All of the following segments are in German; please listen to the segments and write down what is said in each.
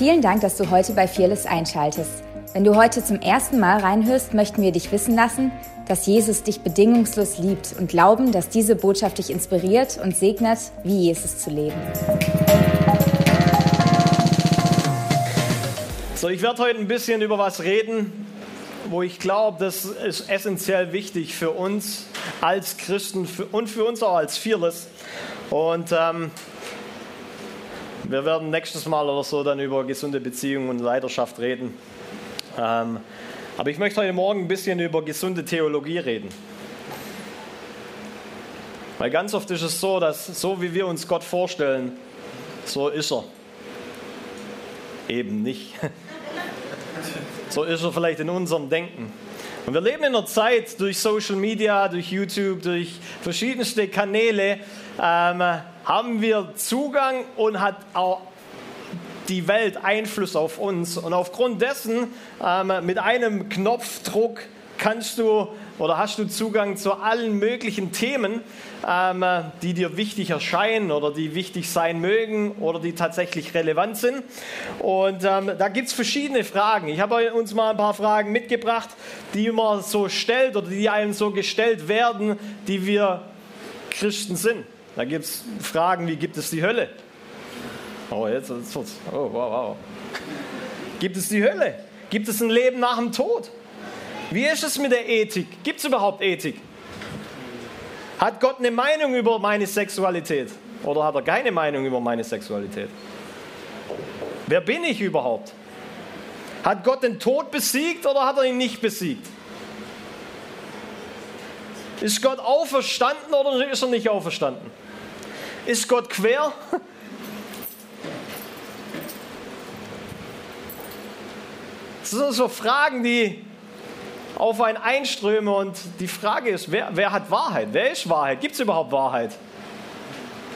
Vielen Dank, dass du heute bei Fearless einschaltest. Wenn du heute zum ersten Mal reinhörst, möchten wir dich wissen lassen, dass Jesus dich bedingungslos liebt und glauben, dass diese Botschaft dich inspiriert und segnet, wie Jesus zu leben. So, ich werde heute ein bisschen über was reden, wo ich glaube, das ist essentiell wichtig für uns als Christen und für uns auch als Fearless. Und ähm, wir werden nächstes Mal oder so dann über gesunde Beziehungen und Leidenschaft reden. Ähm, aber ich möchte heute Morgen ein bisschen über gesunde Theologie reden. Weil ganz oft ist es so, dass so wie wir uns Gott vorstellen, so ist er. Eben nicht. So ist er vielleicht in unserem Denken. Und wir leben in einer Zeit durch Social Media, durch YouTube, durch verschiedenste Kanäle, ähm, haben wir Zugang und hat auch die Welt Einfluss auf uns. Und aufgrund dessen, ähm, mit einem Knopfdruck kannst du oder hast du Zugang zu allen möglichen Themen, ähm, die dir wichtig erscheinen oder die wichtig sein mögen oder die tatsächlich relevant sind. Und ähm, da gibt es verschiedene Fragen. Ich habe uns mal ein paar Fragen mitgebracht, die man so stellt oder die einem so gestellt werden, die wir Christen sind. Da gibt es Fragen wie, gibt es die Hölle? Oh, jetzt, jetzt wird's. Oh, wow, wow. Gibt es die Hölle? Gibt es ein Leben nach dem Tod? Wie ist es mit der Ethik? Gibt es überhaupt Ethik? Hat Gott eine Meinung über meine Sexualität? Oder hat er keine Meinung über meine Sexualität? Wer bin ich überhaupt? Hat Gott den Tod besiegt oder hat er ihn nicht besiegt? Ist Gott auferstanden oder ist er nicht auferstanden? Ist Gott quer? Das sind so Fragen, die auf einen einströmen und die Frage ist, wer, wer hat Wahrheit? Wer ist Wahrheit? Gibt es überhaupt Wahrheit?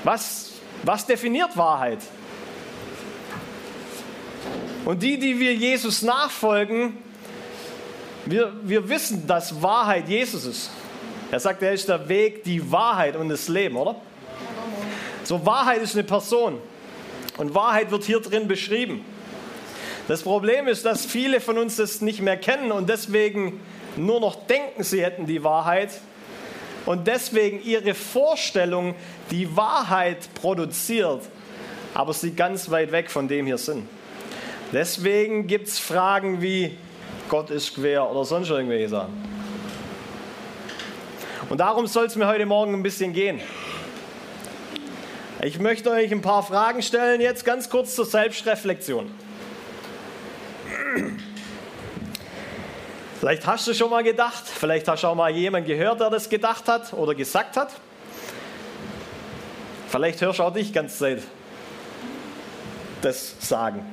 Was, was definiert Wahrheit? Und die, die wir Jesus nachfolgen, wir, wir wissen, dass Wahrheit Jesus ist. Er sagt, er ist der Weg, die Wahrheit und das Leben, oder? So, Wahrheit ist eine Person. Und Wahrheit wird hier drin beschrieben. Das Problem ist, dass viele von uns das nicht mehr kennen und deswegen nur noch denken, sie hätten die Wahrheit und deswegen ihre Vorstellung die Wahrheit produziert, aber sie ganz weit weg von dem hier sind. Deswegen gibt es Fragen wie Gott ist quer oder sonst irgendwelche Sachen. Und darum soll es mir heute Morgen ein bisschen gehen. Ich möchte euch ein paar Fragen stellen, jetzt ganz kurz zur Selbstreflexion. Vielleicht hast du schon mal gedacht, vielleicht hast du auch mal jemanden gehört, der das gedacht hat oder gesagt hat. Vielleicht hörst du auch dich ganz Zeit das sagen.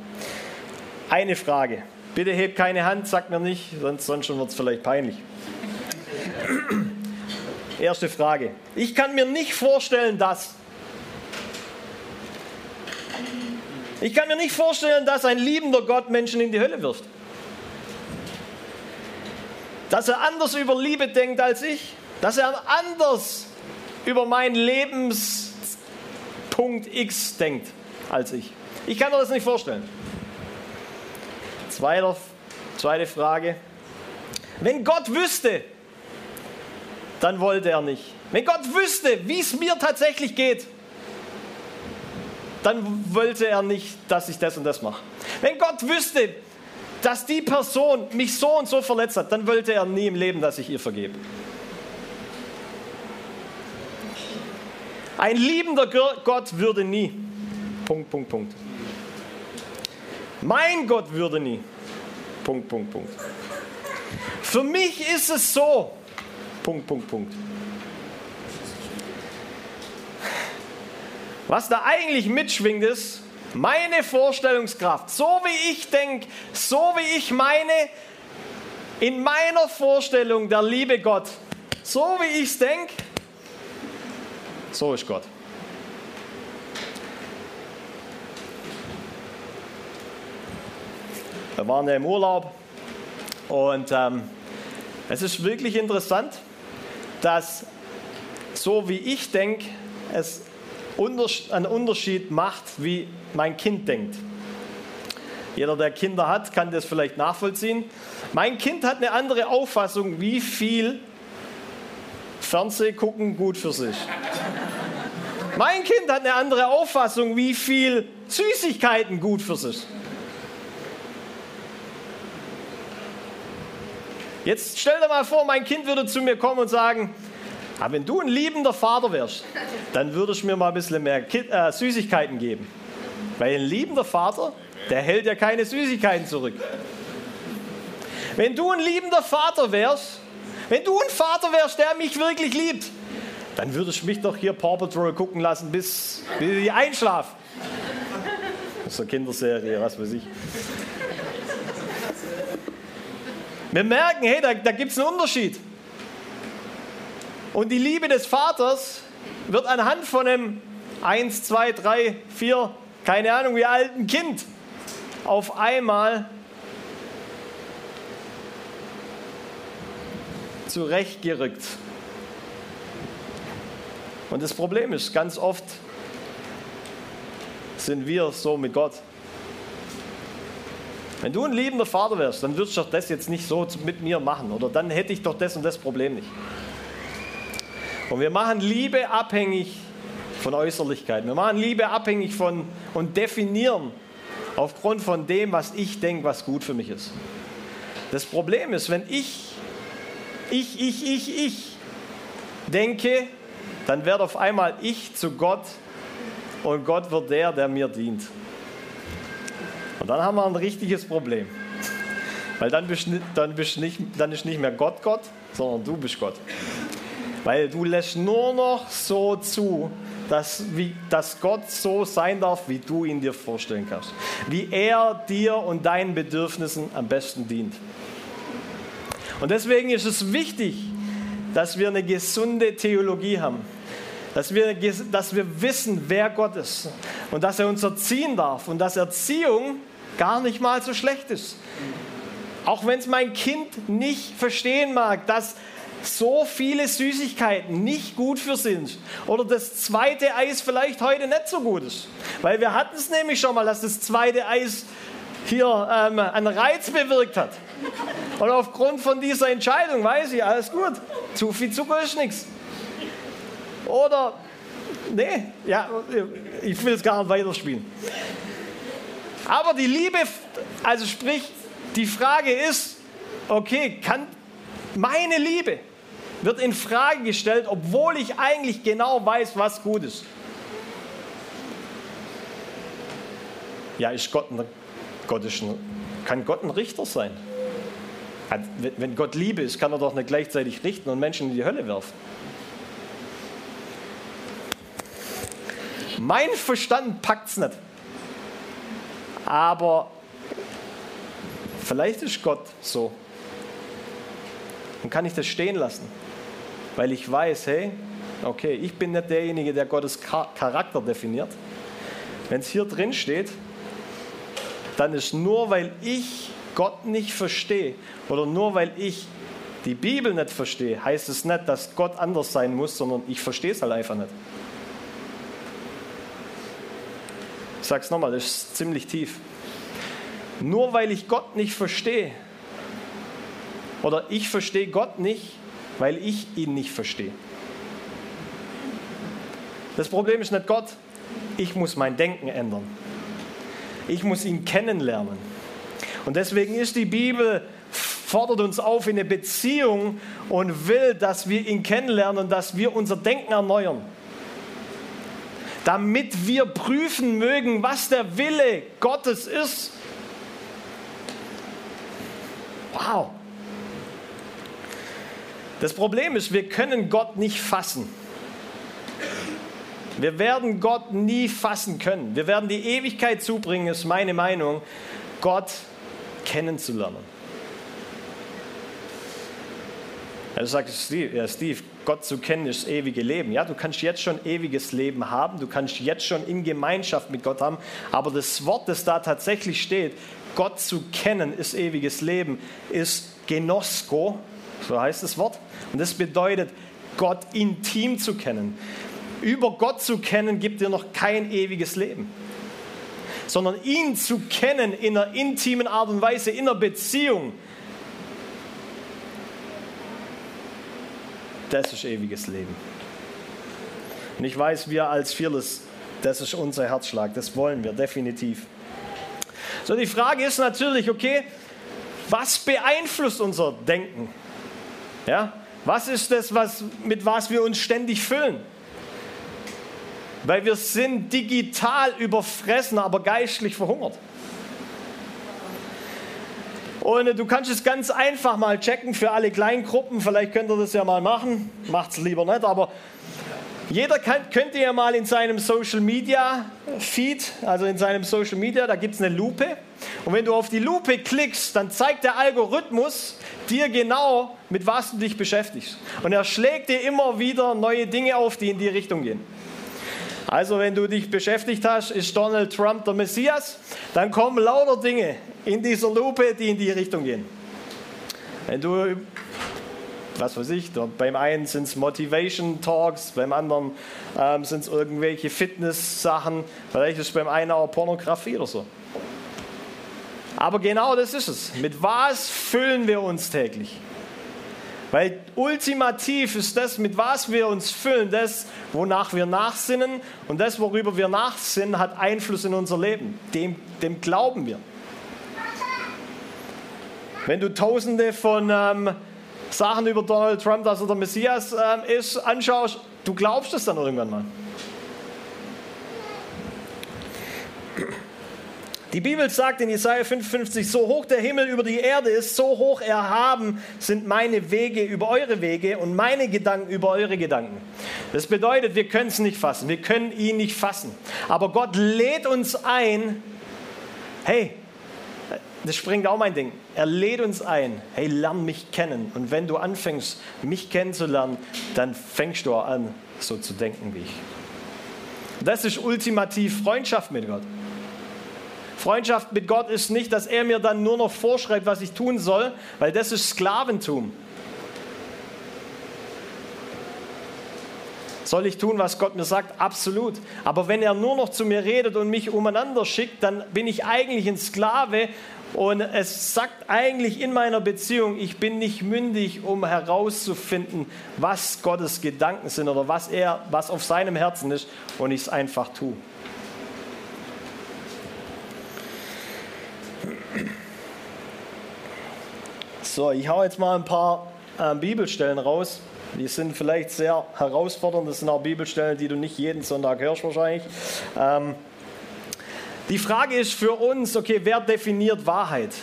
Eine Frage. Bitte heb keine Hand, sag mir nicht, sonst, sonst wird es vielleicht peinlich. Erste Frage. Ich kann mir nicht vorstellen, dass. Ich kann mir nicht vorstellen, dass ein liebender Gott Menschen in die Hölle wirft. Dass er anders über Liebe denkt als ich. Dass er anders über meinen Lebenspunkt X denkt als ich. Ich kann mir das nicht vorstellen. Zweiter, zweite Frage. Wenn Gott wüsste, dann wollte er nicht. Wenn Gott wüsste, wie es mir tatsächlich geht, dann wollte er nicht, dass ich das und das mache. Wenn Gott wüsste, dass die Person mich so und so verletzt hat, dann wollte er nie im Leben, dass ich ihr vergebe. Ein liebender Gott würde nie. Punkt, Punkt, Punkt. Mein Gott würde nie. Punkt, Punkt, Punkt. Für mich ist es so. Punkt, Punkt, Punkt. Was da eigentlich mitschwingt ist, meine Vorstellungskraft, so wie ich denke, so wie ich meine, in meiner Vorstellung der liebe Gott, so wie ich es denke, so ist Gott. Wir waren ja im Urlaub und ähm, es ist wirklich interessant, dass so wie ich denke, es einen Unterschied macht, wie mein Kind denkt. Jeder, der Kinder hat, kann das vielleicht nachvollziehen. Mein Kind hat eine andere Auffassung, wie viel Fernseh gucken gut für sich. Mein Kind hat eine andere Auffassung, wie viel Süßigkeiten gut für sich. Jetzt stell dir mal vor, mein Kind würde zu mir kommen und sagen, ah, wenn du ein liebender Vater wärst, dann würdest du mir mal ein bisschen mehr äh, Süßigkeiten geben. Weil ein liebender Vater, der hält ja keine Süßigkeiten zurück. Wenn du ein liebender Vater wärst, wenn du ein Vater wärst, der mich wirklich liebt, dann würdest du mich doch hier Paw Patrol gucken lassen, bis, bis ich einschlafe. Ist eine Kinderserie, was weiß ich. Wir merken, hey, da, da gibt es einen Unterschied. Und die Liebe des Vaters wird anhand von einem 1, 2, 3, 4, keine Ahnung wie alten Kind auf einmal zurechtgerückt. Und das Problem ist, ganz oft sind wir so mit Gott. Wenn du ein liebender Vater wärst, dann würdest du doch das jetzt nicht so mit mir machen. Oder dann hätte ich doch das und das Problem nicht. Und wir machen Liebe abhängig von Äußerlichkeiten. Wir machen Liebe abhängig von und definieren aufgrund von dem, was ich denke, was gut für mich ist. Das Problem ist, wenn ich, ich, ich, ich, ich denke, dann wird auf einmal ich zu Gott und Gott wird der, der mir dient. Und dann haben wir ein richtiges Problem. Weil dann, bist, dann, bist nicht, dann ist nicht mehr Gott Gott, sondern du bist Gott. Weil du lässt nur noch so zu, dass, wie, dass Gott so sein darf, wie du ihn dir vorstellen kannst. Wie er dir und deinen Bedürfnissen am besten dient. Und deswegen ist es wichtig, dass wir eine gesunde Theologie haben. Dass wir, dass wir wissen, wer Gott ist und dass er uns erziehen darf und dass Erziehung gar nicht mal so schlecht ist. Auch wenn es mein Kind nicht verstehen mag, dass so viele Süßigkeiten nicht gut für sind oder das zweite Eis vielleicht heute nicht so gut ist. Weil wir hatten es nämlich schon mal, dass das zweite Eis hier ähm, einen Reiz bewirkt hat. Und aufgrund von dieser Entscheidung weiß ich, alles gut, zu viel Zucker ist nichts. Oder, nee, ja, ich will es gar nicht weiterspielen. Aber die Liebe, also sprich, die Frage ist, okay, kann meine Liebe wird in Frage gestellt, obwohl ich eigentlich genau weiß, was gut ist. Ja, ist Gott ein, Gott ist ein, kann Gott ein Richter sein? Wenn Gott Liebe ist, kann er doch nicht gleichzeitig richten und Menschen in die Hölle werfen. Mein Verstand packt es nicht. Aber vielleicht ist Gott so. Und kann ich das stehen lassen? Weil ich weiß, hey, okay, ich bin nicht derjenige, der Gottes Charakter definiert. Wenn es hier drin steht, dann ist nur, weil ich Gott nicht verstehe oder nur weil ich die Bibel nicht verstehe, heißt es nicht, dass Gott anders sein muss, sondern ich verstehe es halt einfach nicht. Ich sage es nochmal, das ist ziemlich tief. Nur weil ich Gott nicht verstehe oder ich verstehe Gott nicht, weil ich ihn nicht verstehe. Das Problem ist nicht Gott, ich muss mein Denken ändern. Ich muss ihn kennenlernen. Und deswegen ist die Bibel, fordert uns auf in eine Beziehung und will, dass wir ihn kennenlernen, dass wir unser Denken erneuern. Damit wir prüfen mögen, was der Wille Gottes ist. Wow. Das Problem ist, wir können Gott nicht fassen. Wir werden Gott nie fassen können. Wir werden die Ewigkeit zubringen, ist meine Meinung, Gott kennenzulernen. Er sagt Steve, ja, Steve, Gott zu kennen ist ewige Leben. Ja, du kannst jetzt schon ewiges Leben haben, du kannst jetzt schon in Gemeinschaft mit Gott haben, aber das Wort, das da tatsächlich steht, Gott zu kennen ist ewiges Leben, ist Genosko, so heißt das Wort. Und das bedeutet, Gott intim zu kennen. Über Gott zu kennen, gibt dir noch kein ewiges Leben. sondern ihn zu kennen in einer intimen Art und Weise, in einer Beziehung. Das ist ewiges Leben. Und ich weiß, wir als Fearless, das ist unser Herzschlag, das wollen wir definitiv. So, die Frage ist natürlich, okay, was beeinflusst unser Denken? Ja? Was ist das, was, mit was wir uns ständig füllen? Weil wir sind digital überfressen, aber geistlich verhungert. Und du kannst es ganz einfach mal checken für alle Kleingruppen. Vielleicht könnt ihr das ja mal machen. Macht es lieber nicht, aber jeder kann, könnte ja mal in seinem Social Media Feed, also in seinem Social Media, da gibt es eine Lupe. Und wenn du auf die Lupe klickst, dann zeigt der Algorithmus dir genau, mit was du dich beschäftigst. Und er schlägt dir immer wieder neue Dinge auf, die in die Richtung gehen. Also wenn du dich beschäftigt hast, ist Donald Trump der Messias, dann kommen lauter Dinge in dieser Lupe, die in die Richtung gehen. Wenn du, was weiß ich, beim einen sind es Motivation Talks, beim anderen ähm, sind es irgendwelche Fitness-Sachen, vielleicht ist es beim einen auch Pornografie oder so. Aber genau das ist es. Mit was füllen wir uns täglich? Weil ultimativ ist das, mit was wir uns füllen, das, wonach wir nachsinnen. Und das, worüber wir nachsinnen, hat Einfluss in unser Leben. Dem, dem glauben wir. Wenn du tausende von ähm, Sachen über Donald Trump, dass er der Messias ähm, ist, anschaust, du glaubst es dann irgendwann mal. Die Bibel sagt in Jesaja 55, so hoch der Himmel über die Erde ist, so hoch erhaben sind meine Wege über eure Wege und meine Gedanken über eure Gedanken. Das bedeutet, wir können es nicht fassen, wir können ihn nicht fassen. Aber Gott lädt uns ein, hey, das springt auch mein Ding. Er lädt uns ein, hey, lern mich kennen. Und wenn du anfängst, mich kennenzulernen, dann fängst du an, so zu denken wie ich. Das ist ultimativ Freundschaft mit Gott. Freundschaft mit Gott ist nicht, dass er mir dann nur noch vorschreibt, was ich tun soll, weil das ist Sklaventum. Soll ich tun, was Gott mir sagt? Absolut. Aber wenn er nur noch zu mir redet und mich umeinander schickt, dann bin ich eigentlich ein Sklave und es sagt eigentlich in meiner Beziehung, ich bin nicht mündig, um herauszufinden, was Gottes Gedanken sind oder was er, was auf seinem Herzen ist und ich es einfach tue. So, ich hau jetzt mal ein paar äh, Bibelstellen raus. Die sind vielleicht sehr herausfordernd. Das sind auch Bibelstellen, die du nicht jeden Sonntag hörst wahrscheinlich. Ähm, die Frage ist für uns, okay, wer definiert Wahrheit?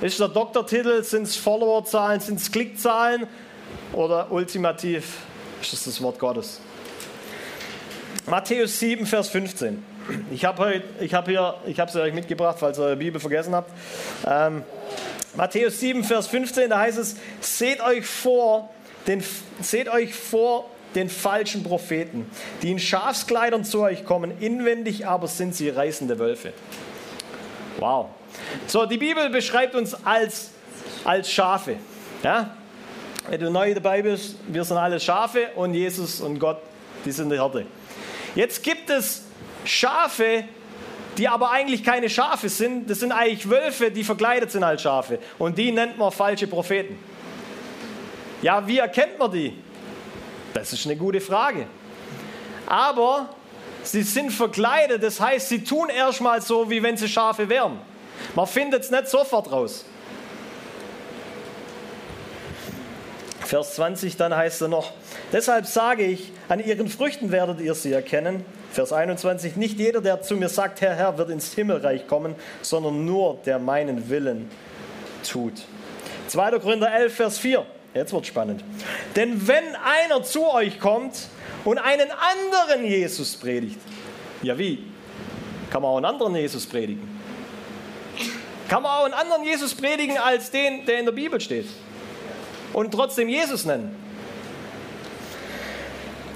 Ist der Doktortitel, sind es Followerzahlen, sind es Klickzahlen oder ultimativ ist es das Wort Gottes? Matthäus 7, Vers 15. Ich habe hab hier, ich habe es euch mitgebracht, falls ihr eure Bibel vergessen habt. Ähm, Matthäus 7, Vers 15, da heißt es, seht euch vor, den, seht euch vor den falschen Propheten, die in Schafskleidern zu euch kommen, inwendig aber sind sie reißende Wölfe. Wow. So, die Bibel beschreibt uns als, als Schafe. Ja? Wenn du neu dabei bist, wir sind alle Schafe und Jesus und Gott, die sind die Hirte. Jetzt gibt es Schafe, die aber eigentlich keine Schafe sind. Das sind eigentlich Wölfe, die verkleidet sind als Schafe. Und die nennt man falsche Propheten. Ja, wie erkennt man die? Das ist eine gute Frage. Aber sie sind verkleidet, das heißt, sie tun erstmal so, wie wenn sie Schafe wären. Man findet es nicht sofort raus. Vers 20, dann heißt er noch, deshalb sage ich, an ihren Früchten werdet ihr sie erkennen. Vers 21, nicht jeder, der zu mir sagt, Herr, Herr, wird ins Himmelreich kommen, sondern nur der meinen Willen tut. 2. Korinther 11, Vers 4, jetzt wird spannend. Denn wenn einer zu euch kommt und einen anderen Jesus predigt, ja wie? Kann man auch einen anderen Jesus predigen? Kann man auch einen anderen Jesus predigen als den, der in der Bibel steht? Und trotzdem Jesus nennen?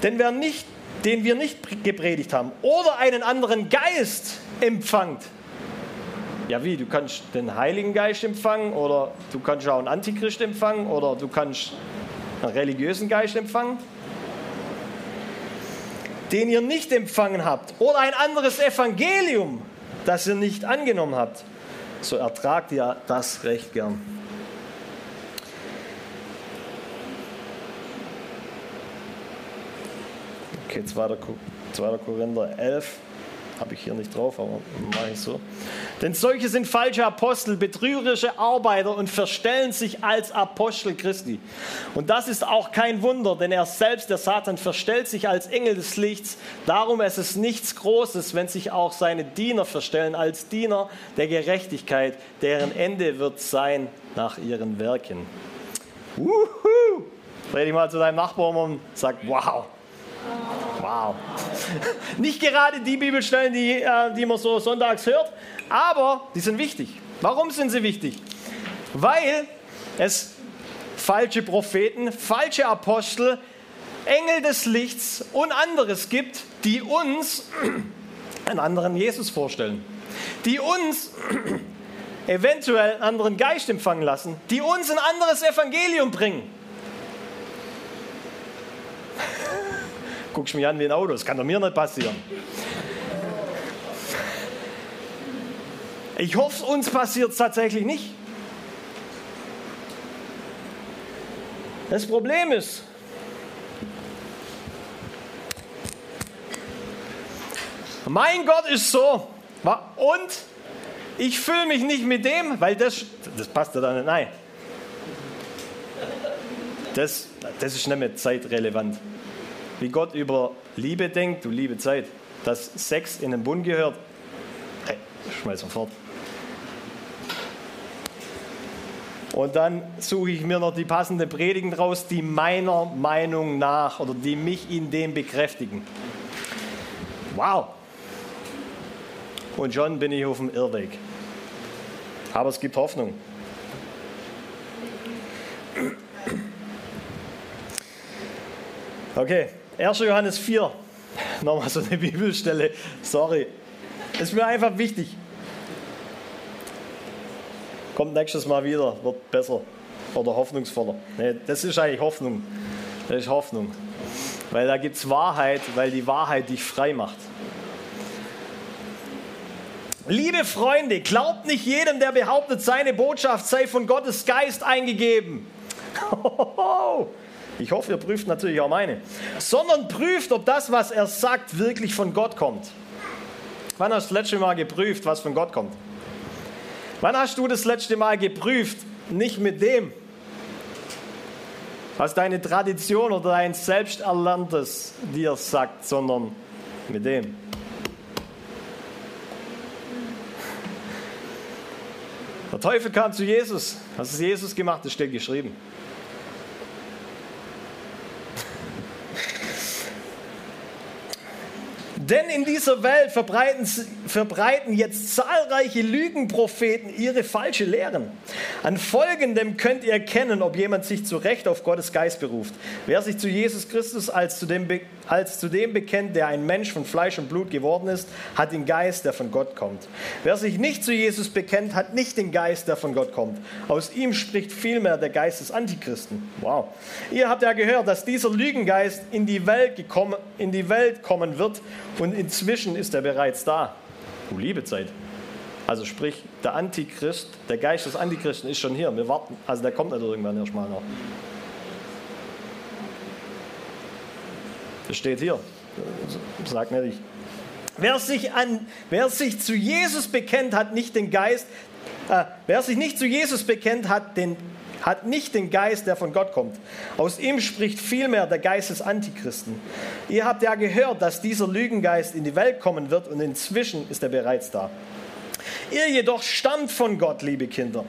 Denn wer nicht, den wir nicht gepredigt haben oder einen anderen Geist empfangt, ja wie, du kannst den Heiligen Geist empfangen oder du kannst auch einen Antichrist empfangen oder du kannst einen religiösen Geist empfangen, den ihr nicht empfangen habt oder ein anderes Evangelium das ihr nicht angenommen habt, so ertragt ihr das recht gern. Okay, 2. Korinther 11 habe ich hier nicht drauf, aber mache ich so. Denn solche sind falsche Apostel, betrügerische Arbeiter und verstellen sich als Apostel Christi. Und das ist auch kein Wunder, denn er selbst, der Satan, verstellt sich als Engel des Lichts. Darum ist es nichts Großes, wenn sich auch seine Diener verstellen als Diener der Gerechtigkeit, deren Ende wird sein nach ihren Werken. Wuhu! Dreh dich mal zu deinem Nachbarn und sag, wow. Wow. Nicht gerade die Bibelstellen, die, äh, die man so sonntags hört, aber die sind wichtig. Warum sind sie wichtig? Weil es falsche Propheten, falsche Apostel, Engel des Lichts und anderes gibt, die uns einen anderen Jesus vorstellen, die uns eventuell einen anderen Geist empfangen lassen, die uns ein anderes Evangelium bringen. Guckst mich an wie ein Auto, das kann doch mir nicht passieren. Ich hoffe, uns passiert es tatsächlich nicht. Das Problem ist, mein Gott ist so und ich fühle mich nicht mit dem, weil das, das passt ja dann nicht. Nein. Das, das ist nicht mehr zeitrelevant wie Gott über Liebe denkt, du liebe Zeit, dass Sex in den Bund gehört, hey, schmeiß sofort. Und dann suche ich mir noch die passenden Predigen raus, die meiner Meinung nach oder die mich in dem bekräftigen. Wow! Und schon bin ich auf dem Irrweg. Aber es gibt Hoffnung. Okay, 1. Johannes 4, nochmal so eine Bibelstelle, sorry. Ist mir einfach wichtig. Kommt nächstes Mal wieder, wird besser oder hoffnungsvoller. Nee, das ist eigentlich Hoffnung. Das ist Hoffnung. Weil da gibt es Wahrheit, weil die Wahrheit dich frei macht. Liebe Freunde, glaubt nicht jedem, der behauptet, seine Botschaft sei von Gottes Geist eingegeben. Ich hoffe, ihr prüft natürlich auch meine. Sondern prüft, ob das, was er sagt, wirklich von Gott kommt. Wann hast du das letzte Mal geprüft, was von Gott kommt? Wann hast du das letzte Mal geprüft, nicht mit dem, was deine Tradition oder dein Selbsterlerntes dir sagt, sondern mit dem? Der Teufel kam zu Jesus. Was ist Jesus gemacht? Das steht geschrieben. Denn in dieser Welt verbreiten, verbreiten jetzt zahlreiche Lügenpropheten ihre falsche Lehren. An folgendem könnt ihr erkennen, ob jemand sich zu Recht auf Gottes Geist beruft. Wer sich zu Jesus Christus als zu, dem, als zu dem bekennt, der ein Mensch von Fleisch und Blut geworden ist, hat den Geist, der von Gott kommt. Wer sich nicht zu Jesus bekennt, hat nicht den Geist, der von Gott kommt. Aus ihm spricht vielmehr der Geist des Antichristen. Wow. Ihr habt ja gehört, dass dieser Lügengeist in die Welt, gekommen, in die Welt kommen wird und inzwischen ist er bereits da. Du liebe Zeit. Also sprich, der Antichrist, der Geist des Antichristen ist schon hier. Wir warten, also der kommt nicht irgendwann erstmal noch. Das steht hier. Sag nicht ich. Wer sich, an, wer sich zu Jesus bekennt, hat nicht den Geist, äh, wer sich nicht zu Jesus bekennt, hat den hat nicht den Geist, der von Gott kommt. Aus ihm spricht vielmehr der Geist des Antichristen. Ihr habt ja gehört, dass dieser Lügengeist in die Welt kommen wird und inzwischen ist er bereits da. Ihr jedoch stammt von Gott, liebe Kinder,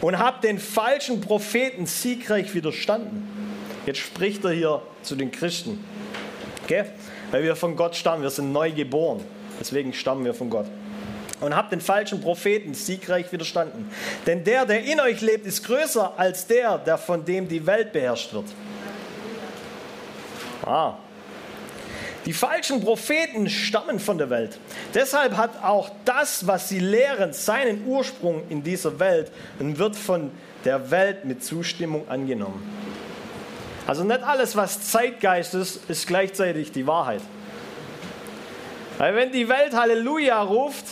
und habt den falschen Propheten siegreich widerstanden. Jetzt spricht er hier zu den Christen. Okay? Weil wir von Gott stammen, wir sind neu geboren. Deswegen stammen wir von Gott und habt den falschen Propheten siegreich widerstanden. Denn der, der in euch lebt, ist größer als der, der von dem die Welt beherrscht wird. Ah. Die falschen Propheten stammen von der Welt. Deshalb hat auch das, was sie lehren, seinen Ursprung in dieser Welt und wird von der Welt mit Zustimmung angenommen. Also nicht alles, was Zeitgeist ist, ist gleichzeitig die Wahrheit. Weil wenn die Welt Halleluja ruft,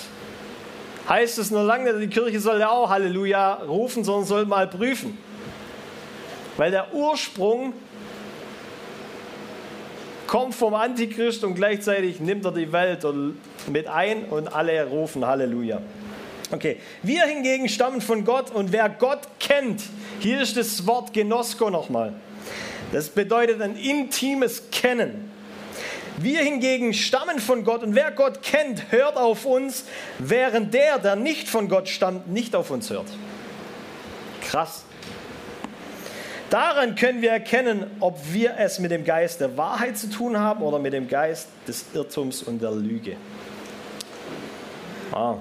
heißt es nur lange, die Kirche soll ja auch Halleluja rufen, sondern soll mal prüfen. Weil der Ursprung kommt vom Antichrist und gleichzeitig nimmt er die Welt mit ein und alle rufen Halleluja. Okay, wir hingegen stammen von Gott und wer Gott kennt, hier ist das Wort Genosko nochmal. Das bedeutet ein intimes Kennen. Wir hingegen stammen von Gott und wer Gott kennt, hört auf uns, während der, der nicht von Gott stammt, nicht auf uns hört. Krass. Daran können wir erkennen, ob wir es mit dem Geist der Wahrheit zu tun haben oder mit dem Geist des Irrtums und der Lüge. Ah.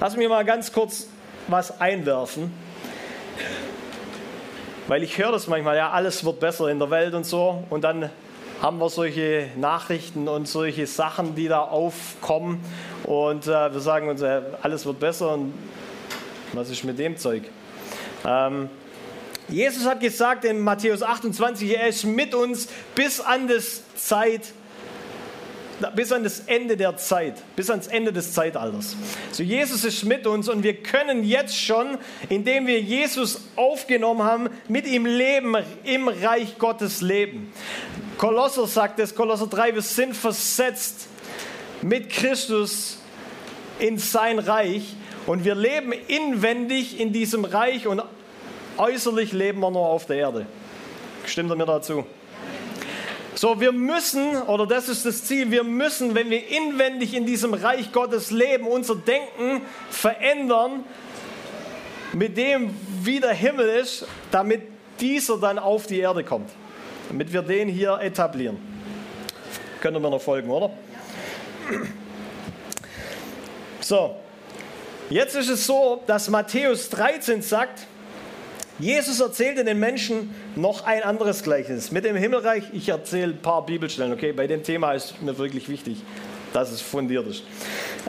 Lass mich mal ganz kurz was einwerfen, weil ich höre das manchmal, ja, alles wird besser in der Welt und so, und dann haben wir solche Nachrichten und solche Sachen, die da aufkommen, und äh, wir sagen uns, äh, alles wird besser, und was ist mit dem Zeug? Ähm, Jesus hat gesagt in Matthäus 28, er ist mit uns bis an das Zeit, bis an das Ende der Zeit, bis ans Ende des Zeitalters. So Jesus ist mit uns und wir können jetzt schon, indem wir Jesus aufgenommen haben, mit ihm leben, im Reich Gottes leben. Kolosser sagt es, Kolosser 3, wir sind versetzt mit Christus in sein Reich und wir leben inwendig in diesem Reich und Äußerlich leben wir nur auf der Erde. Stimmt er mir dazu? So, wir müssen, oder das ist das Ziel, wir müssen, wenn wir inwendig in diesem Reich Gottes leben, unser Denken verändern mit dem, wie der Himmel ist, damit dieser dann auf die Erde kommt. Damit wir den hier etablieren. Können wir noch folgen, oder? So, jetzt ist es so, dass Matthäus 13 sagt, Jesus erzählte den Menschen noch ein anderes Gleichnis. Mit dem Himmelreich, ich erzähle ein paar Bibelstellen, okay? Bei dem Thema ist mir wirklich wichtig, dass es fundiert ist.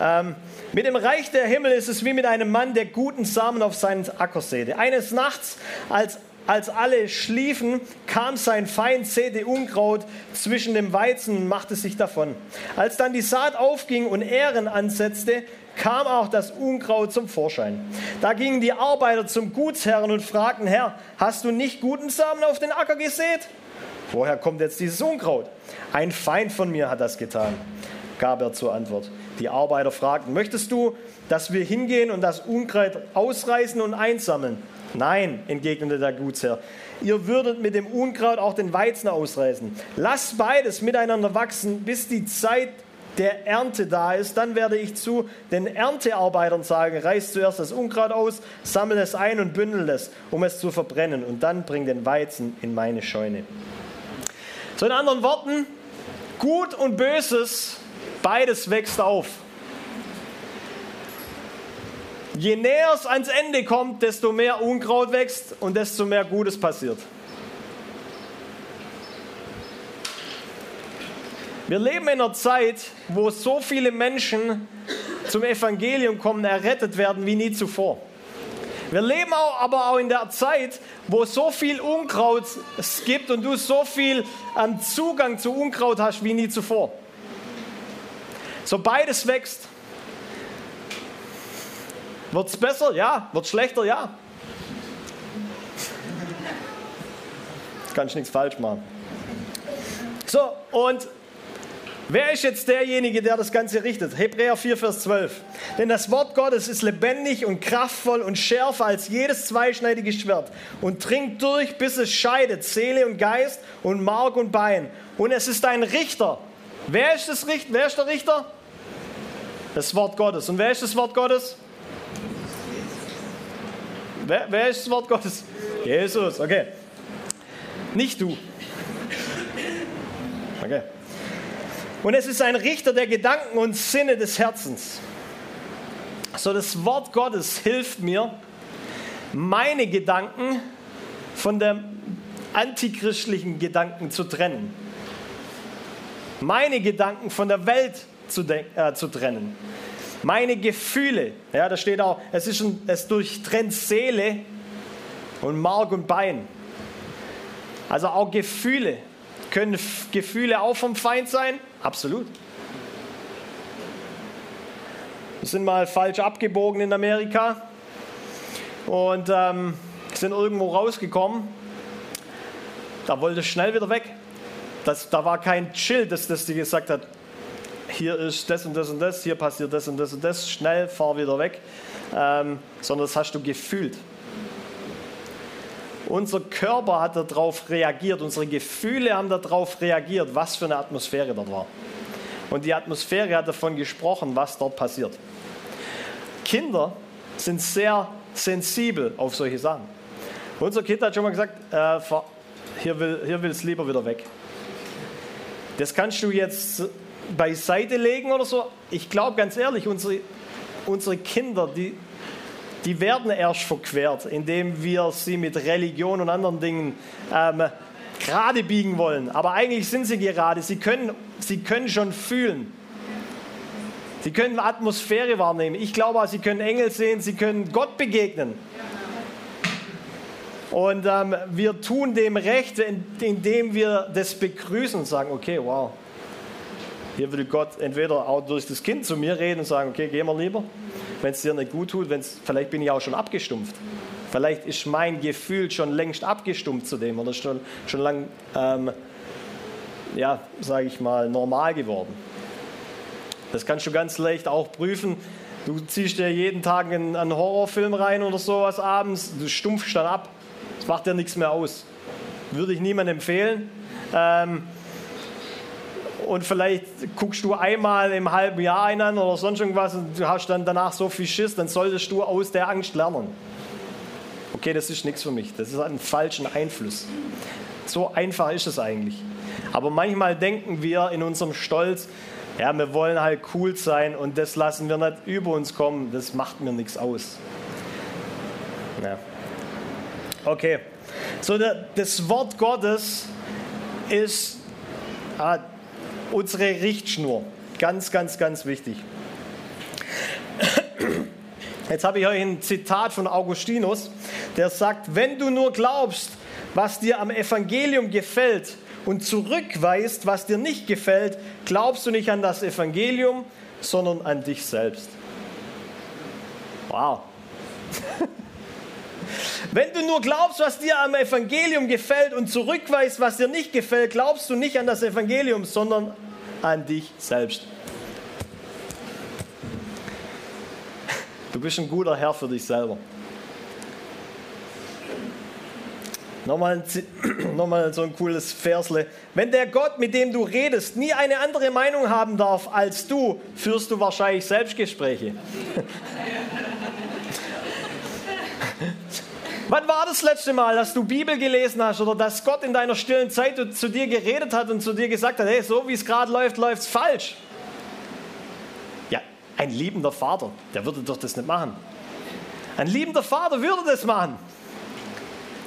Ähm, mit dem Reich der Himmel ist es wie mit einem Mann, der guten Samen auf seinen Acker säte. Eines Nachts, als als alle schliefen, kam sein Feind, säte Unkraut zwischen dem Weizen und machte sich davon. Als dann die Saat aufging und Ähren ansetzte, kam auch das Unkraut zum Vorschein. Da gingen die Arbeiter zum Gutsherrn und fragten, Herr, hast du nicht guten Samen auf den Acker gesät? Woher kommt jetzt dieses Unkraut? Ein Feind von mir hat das getan, gab er zur Antwort. Die Arbeiter fragten, möchtest du, dass wir hingehen und das Unkraut ausreißen und einsammeln? Nein, entgegnete der Gutsherr, ihr würdet mit dem Unkraut auch den Weizen ausreißen. Lasst beides miteinander wachsen, bis die Zeit der Ernte da ist, dann werde ich zu den Erntearbeitern sagen, reiß zuerst das Unkraut aus, sammle es ein und bündel es, um es zu verbrennen und dann bring den Weizen in meine Scheune. So in anderen Worten, Gut und Böses, beides wächst auf. Je näher es ans Ende kommt, desto mehr Unkraut wächst und desto mehr Gutes passiert. Wir leben in einer Zeit, wo so viele Menschen zum Evangelium kommen, errettet werden wie nie zuvor. Wir leben auch, aber auch in der Zeit, wo so viel Unkraut es gibt und du so viel ähm, Zugang zu Unkraut hast wie nie zuvor. So beides wächst. Wird es besser? Ja. Wird es schlechter? Ja. Kann ich nichts falsch machen. So, und Wer ist jetzt derjenige, der das Ganze richtet? Hebräer 4, Vers 12. Denn das Wort Gottes ist lebendig und kraftvoll und schärfer als jedes zweischneidige Schwert und dringt durch, bis es scheidet Seele und Geist und Mark und Bein. Und es ist ein Richter. Wer ist, das Richt wer ist der Richter? Das Wort Gottes. Und wer ist das Wort Gottes? Wer, wer ist das Wort Gottes? Jesus, okay. Nicht du. Okay. Und es ist ein Richter der Gedanken und Sinne des Herzens. So das Wort Gottes hilft mir, meine Gedanken von der antichristlichen Gedanken zu trennen. Meine Gedanken von der Welt zu, äh, zu trennen. Meine Gefühle, ja, da steht auch, es, ist ein, es durchtrennt Seele und Mark und Bein. Also auch Gefühle. Können Gefühle auch vom Feind sein? Absolut. Wir sind mal falsch abgebogen in Amerika und ähm, sind irgendwo rausgekommen. Da wollte ich schnell wieder weg. Das, da war kein Schild, das, das dir gesagt hat, hier ist das und das und das, hier passiert das und das und das, schnell, fahr wieder weg, ähm, sondern das hast du gefühlt. Unser Körper hat darauf reagiert, unsere Gefühle haben darauf reagiert, was für eine Atmosphäre dort war. Und die Atmosphäre hat davon gesprochen, was dort passiert. Kinder sind sehr sensibel auf solche Sachen. Unser Kind hat schon mal gesagt, äh, hier will, hier es lieber wieder weg. Das kannst du jetzt beiseite legen oder so. Ich glaube ganz ehrlich, unsere, unsere Kinder, die, die werden erst verquert, indem wir sie mit Religion und anderen Dingen ähm, gerade biegen wollen. Aber eigentlich sind sie gerade. Sie können, sie können schon fühlen. Sie können Atmosphäre wahrnehmen. Ich glaube, sie können Engel sehen, sie können Gott begegnen. Und ähm, wir tun dem Recht, indem wir das begrüßen und sagen, okay, wow, hier will Gott entweder auch durch das Kind zu mir reden und sagen, okay, geh mal lieber, wenn es dir nicht gut tut, wenn's, vielleicht bin ich auch schon abgestumpft. Vielleicht ist mein Gefühl schon längst abgestumpft zu dem oder schon, schon lang, ähm, ja, sage ich mal, normal geworden. Das kannst du ganz leicht auch prüfen. Du ziehst dir jeden Tag einen, einen Horrorfilm rein oder sowas abends, du stumpfst dann ab. Das macht dir nichts mehr aus. Würde ich niemandem empfehlen. Ähm, und vielleicht guckst du einmal im halben Jahr einen oder sonst irgendwas und du hast dann danach so viel Schiss, dann solltest du aus der Angst lernen. Okay, das ist nichts für mich. Das ist ein falschen Einfluss. So einfach ist es eigentlich. Aber manchmal denken wir in unserem Stolz, ja, wir wollen halt cool sein und das lassen wir nicht über uns kommen. Das macht mir nichts aus. Ja. Okay. So, das Wort Gottes ist ah, unsere Richtschnur. Ganz, ganz, ganz wichtig. Jetzt habe ich euch ein Zitat von Augustinus, der sagt, wenn du nur glaubst, was dir am Evangelium gefällt und zurückweist, was dir nicht gefällt, glaubst du nicht an das Evangelium, sondern an dich selbst. Wow. Wenn du nur glaubst, was dir am Evangelium gefällt und zurückweist, was dir nicht gefällt, glaubst du nicht an das Evangelium, sondern an dich selbst. Du bist ein guter Herr für dich selber. Nochmal, nochmal so ein cooles Versle. Wenn der Gott, mit dem du redest, nie eine andere Meinung haben darf als du, führst du wahrscheinlich Selbstgespräche. Wann war das letzte Mal, dass du Bibel gelesen hast oder dass Gott in deiner stillen Zeit zu dir geredet hat und zu dir gesagt hat, hey, so wie es gerade läuft, läuft es falsch? Ja, ein liebender Vater, der würde doch das nicht machen. Ein liebender Vater würde das machen,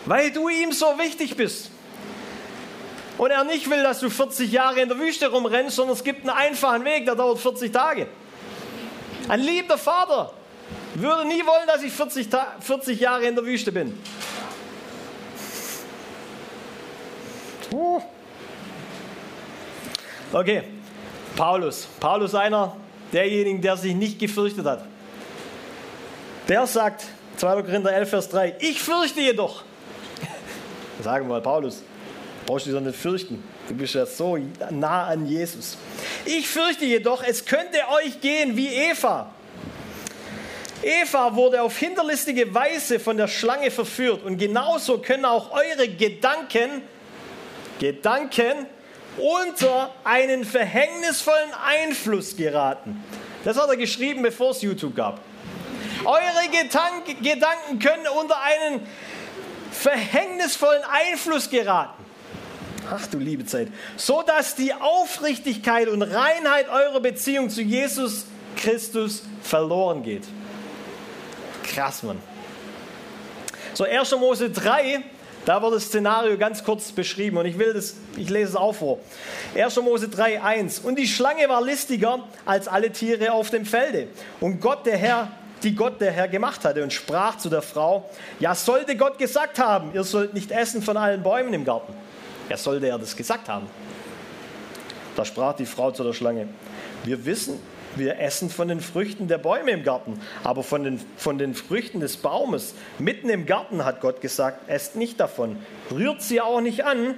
weil du ihm so wichtig bist. Und er nicht will, dass du 40 Jahre in der Wüste rumrennst, sondern es gibt einen einfachen Weg, der dauert 40 Tage. Ein liebender Vater, würde nie wollen, dass ich 40, 40 Jahre in der Wüste bin. Okay, Paulus. Paulus einer derjenigen, der sich nicht gefürchtet hat. Der sagt, 2. Korinther 11, Vers 3, ich fürchte jedoch. Sagen wir mal, Paulus, brauchst du dich doch nicht fürchten. Du bist ja so nah an Jesus. Ich fürchte jedoch, es könnte euch gehen wie Eva. Eva wurde auf hinterlistige Weise von der Schlange verführt und genauso können auch eure Gedanken, Gedanken unter einen verhängnisvollen Einfluss geraten. Das hat er geschrieben, bevor es YouTube gab. Eure Gedank Gedanken können unter einen verhängnisvollen Einfluss geraten. Ach du liebe Zeit. So dass die Aufrichtigkeit und Reinheit eurer Beziehung zu Jesus Christus verloren geht. Krass, Mann. So, 1. Mose 3, da wird das Szenario ganz kurz beschrieben und ich will das, ich lese es auch vor. 1. Mose 3, 1. Und die Schlange war listiger als alle Tiere auf dem Felde. Und Gott, der Herr, die Gott der Herr gemacht hatte und sprach zu der Frau, ja, sollte Gott gesagt haben, ihr sollt nicht essen von allen Bäumen im Garten. Ja, sollte er das gesagt haben. Da sprach die Frau zu der Schlange, wir wissen, wir essen von den Früchten der Bäume im Garten, aber von den, von den Früchten des Baumes mitten im Garten hat Gott gesagt, esst nicht davon, rührt sie auch nicht an,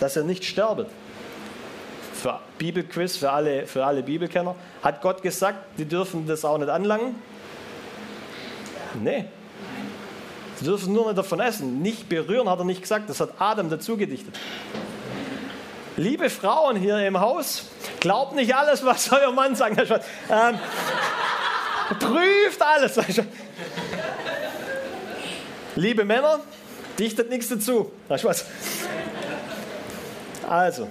dass ihr nicht sterbet. Für Bibelquiz, für alle, für alle Bibelkenner, hat Gott gesagt, die dürfen das auch nicht anlangen? Nee. Sie dürfen nur nicht davon essen. Nicht berühren, hat er nicht gesagt. Das hat Adam dazu gedichtet. Liebe Frauen hier im Haus, glaubt nicht alles, was euer Mann sagt. Ähm, prüft alles. Liebe Männer, dichtet nichts dazu. Also,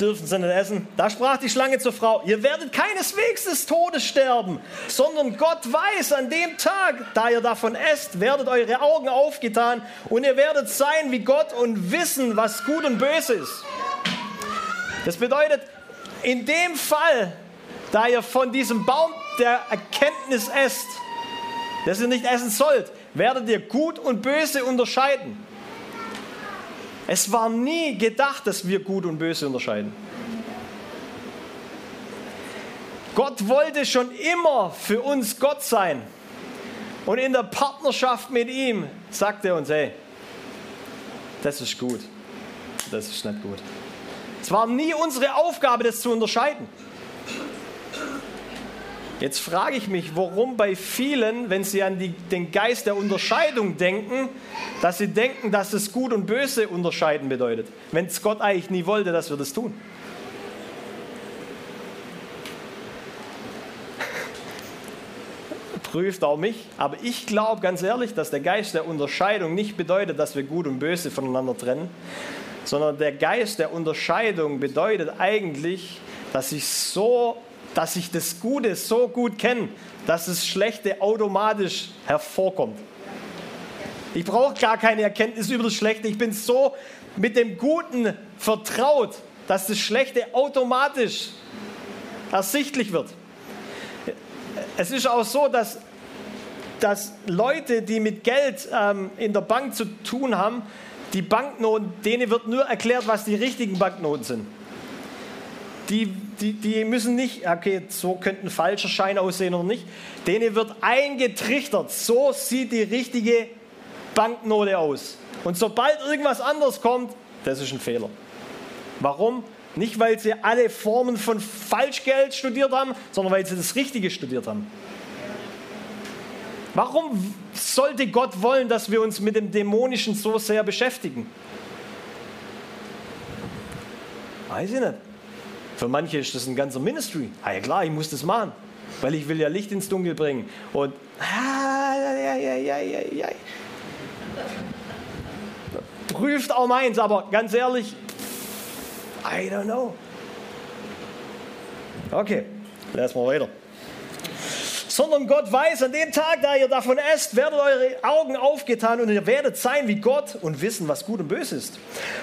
dürfen sie nicht essen. Da sprach die Schlange zur Frau, ihr werdet keineswegs des Todes sterben, sondern Gott weiß, an dem Tag, da ihr davon esst, werdet eure Augen aufgetan und ihr werdet sein wie Gott und wissen, was gut und böse ist. Das bedeutet, in dem Fall, da ihr von diesem Baum der Erkenntnis esst, das ihr nicht essen sollt, werdet ihr gut und böse unterscheiden. Es war nie gedacht, dass wir gut und böse unterscheiden. Gott wollte schon immer für uns Gott sein. Und in der Partnerschaft mit ihm sagt er uns, hey, das ist gut, das ist nicht gut. Es war nie unsere Aufgabe, das zu unterscheiden. Jetzt frage ich mich, warum bei vielen, wenn sie an die, den Geist der Unterscheidung denken, dass sie denken, dass es Gut und Böse unterscheiden bedeutet, wenn es Gott eigentlich nie wollte, dass wir das tun. Prüft auch mich, aber ich glaube ganz ehrlich, dass der Geist der Unterscheidung nicht bedeutet, dass wir Gut und Böse voneinander trennen, sondern der Geist der Unterscheidung bedeutet eigentlich, dass ich so, dass ich das Gute so gut kenne, dass das Schlechte automatisch hervorkommt. Ich brauche gar keine Erkenntnis über das Schlechte. Ich bin so mit dem Guten vertraut, dass das Schlechte automatisch ersichtlich wird. Es ist auch so, dass, dass Leute, die mit Geld ähm, in der Bank zu tun haben, die Banknoten, denen wird nur erklärt, was die richtigen Banknoten sind. Die, die, die müssen nicht, okay, so könnte ein falscher Schein aussehen oder nicht. Denen wird eingetrichtert, so sieht die richtige Banknote aus. Und sobald irgendwas anderes kommt, das ist ein Fehler. Warum? Nicht, weil sie alle Formen von Falschgeld studiert haben, sondern weil sie das Richtige studiert haben. Warum sollte Gott wollen, dass wir uns mit dem Dämonischen so sehr beschäftigen? Weiß ich nicht. Für manche ist das ein ganzer Ministry. Ah ja klar, ich muss das machen, weil ich will ja Licht ins Dunkel bringen. Und prüft auch meins, aber ganz ehrlich, I don't know. Okay, lassen wir weiter sondern Gott weiß, an dem Tag, da ihr davon esst, werden eure Augen aufgetan und ihr werdet sein wie Gott und wissen, was gut und böse ist.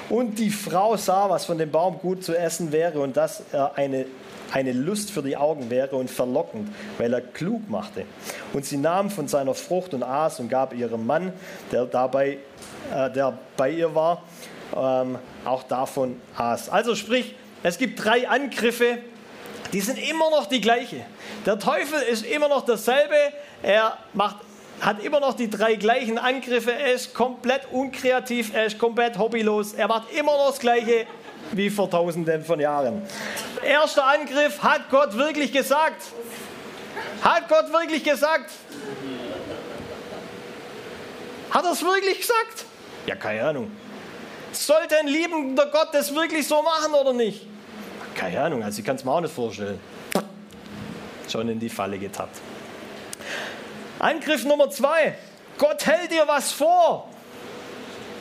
Und die Frau sah, was von dem Baum gut zu essen wäre und dass er eine, eine Lust für die Augen wäre und verlockend, weil er klug machte. Und sie nahm von seiner Frucht und aß und gab ihrem Mann, der dabei, äh, der bei ihr war, ähm, auch davon aß. Also sprich, es gibt drei Angriffe die sind immer noch die gleiche. Der Teufel ist immer noch dasselbe. Er macht, hat immer noch die drei gleichen Angriffe. Er ist komplett unkreativ, er ist komplett hobbylos. Er macht immer noch das Gleiche wie vor tausenden von Jahren. Erster Angriff, hat Gott wirklich gesagt? Hat Gott wirklich gesagt? Hat er es wirklich gesagt? Ja, keine Ahnung. Sollte ein liebender Gott das wirklich so machen oder nicht? Keine Ahnung, also ich kann es mir auch nicht vorstellen. Schon in die Falle getappt. Angriff Nummer zwei. Gott hält dir was vor.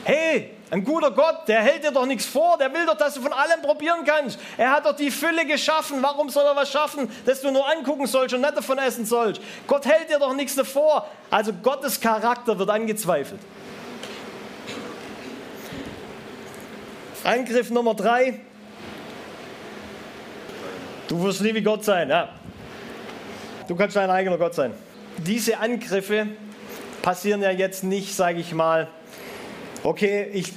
Hey, ein guter Gott, der hält dir doch nichts vor. Der will doch, dass du von allem probieren kannst. Er hat doch die Fülle geschaffen. Warum soll er was schaffen, das du nur angucken sollst und nicht davon essen sollst? Gott hält dir doch nichts davor. Also Gottes Charakter wird angezweifelt. Angriff Nummer drei. Du wirst nie wie Gott sein. Ja. Du kannst dein eigener Gott sein. Diese Angriffe passieren ja jetzt nicht, sage ich mal, okay, ich,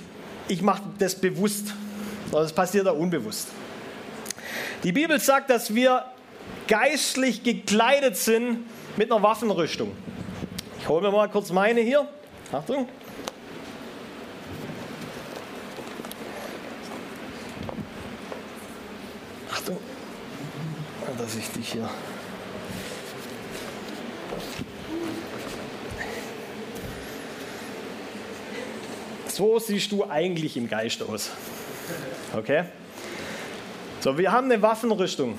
ich mache das bewusst, sondern es passiert auch unbewusst. Die Bibel sagt, dass wir geistlich gekleidet sind mit einer Waffenrüstung. Ich hole mir mal kurz meine hier. Achtung. Achtung, dass ich dich hier. So siehst du eigentlich im Geist aus. Okay? So, wir haben eine Waffenrüstung.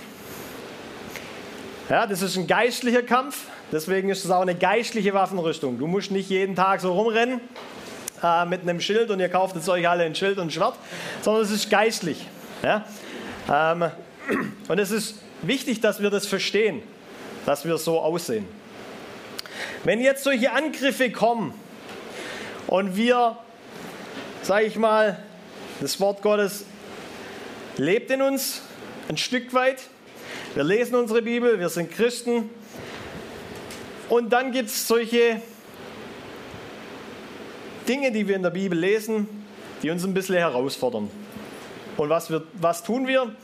Ja, das ist ein geistlicher Kampf, deswegen ist es auch eine geistliche Waffenrüstung. Du musst nicht jeden Tag so rumrennen äh, mit einem Schild und ihr kauft jetzt euch alle ein Schild und ein Schwert, sondern es ist geistlich. Ja? Ähm, und es ist wichtig, dass wir das verstehen, dass wir so aussehen. Wenn jetzt solche Angriffe kommen und wir, sage ich mal, das Wort Gottes lebt in uns ein Stück weit, wir lesen unsere Bibel, wir sind Christen. Und dann gibt es solche Dinge, die wir in der Bibel lesen, die uns ein bisschen herausfordern. Und was, wir, was tun wir?